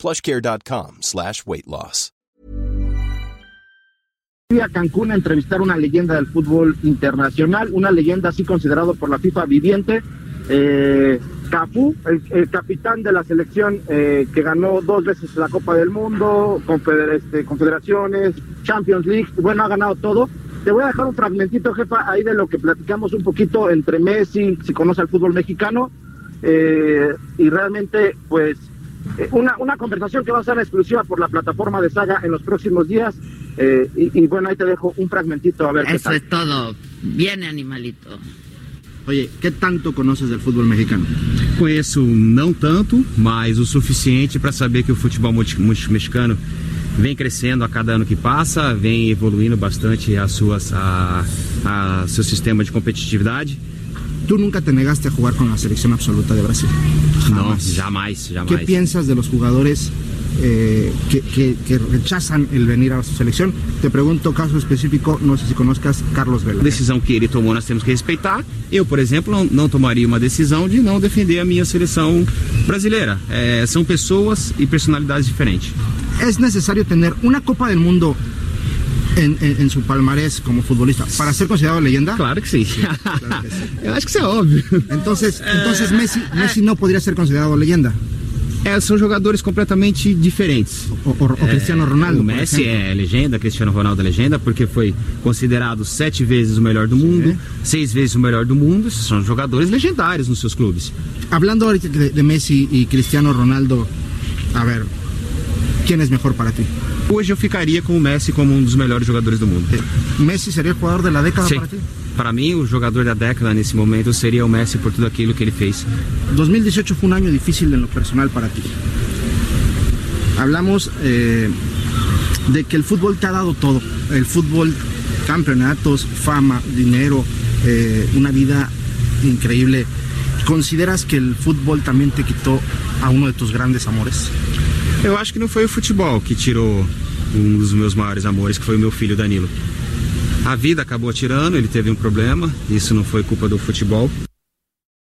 plushcare.com slash weight loss. Fui a Cancún a entrevistar una leyenda del fútbol internacional, una leyenda así considerado por la FIFA viviente, eh, Cafú, el, capitán de la selección eh, que ganó dos veces la Copa del Mundo, este, confederaciones, Champions League, bueno, ha ganado todo. Te voy a dejar un fragmentito, jefa, ahí de lo que platicamos un poquito entre Messi, si conoce el fútbol mexicano, eh, y realmente, pues, una, una conversación que va a ser exclusiva por la plataforma de Saga en los próximos días. Eh, y, y, bueno, ahí te dejo un fragmentito a ver Eso qué tal. es todo. Viene, animalito. Oye, ¿qué tanto conoces del fútbol mexicano? Conheço não tanto, mas o suficiente para saber que o futebol mexicano vem crescendo a cada ano que passa, vem evoluindo bastante as suas, a, a seu sistema de competitividade. Tú nunca te negaste a jugar con la selección absoluta de Brasil. No, jamais, jamais. ¿Qué piensas de los jugadores eh, que, que, que, rechazan el venir a su selección? Te pregunto, caso específico, no sé si conozcas Carlos Vela. A decisão que ele tomou nós temos que respeitar. Eu, por exemplo, não, não tomaria uma decisão de não defender a minha seleção brasileira. É, são pessoas e personalidades diferentes. ¿Es necesario tener una Copa del Mundo en, en, en, su palmarés como futbolista para ser considerado leyenda? Claro que sí. Claro que sí. Eu acho que isso é óbvio. Entonces, entonces Messi, Messi no podría ser considerado leyenda. É, são jogadores completamente diferentes. O, o, o Cristiano Ronaldo. O Messi é legenda, Cristiano Ronaldo é legenda, porque foi considerado sete vezes o melhor do mundo, seis vezes o melhor do mundo. São jogadores legendários nos seus clubes. Hablando ahorita de, de Messi y Cristiano Ronaldo, a ver, ¿quién es mejor para ti? Hoje eu ficaria com o Messi como um dos melhores jogadores do mundo. ¿Messi sería el jugador de la década Sim. para ti? Para mim, o jogador da década nesse momento seria o Messi por tudo aquilo que ele fez. 2018 fue un año difícil en lo personal para ti. Hablamos eh, de que el fútbol te ha dado todo. El fútbol, campeonatos, fama, dinero, eh, una vida increíble. ¿Consideras que el fútbol también te quitó a uno de tus grandes amores? Eu acho que não foi o futebol que tirou um dos meus maiores amores, que foi o meu filho Danilo. A vida acabou tirando, ele teve um problema, isso não foi culpa do futebol.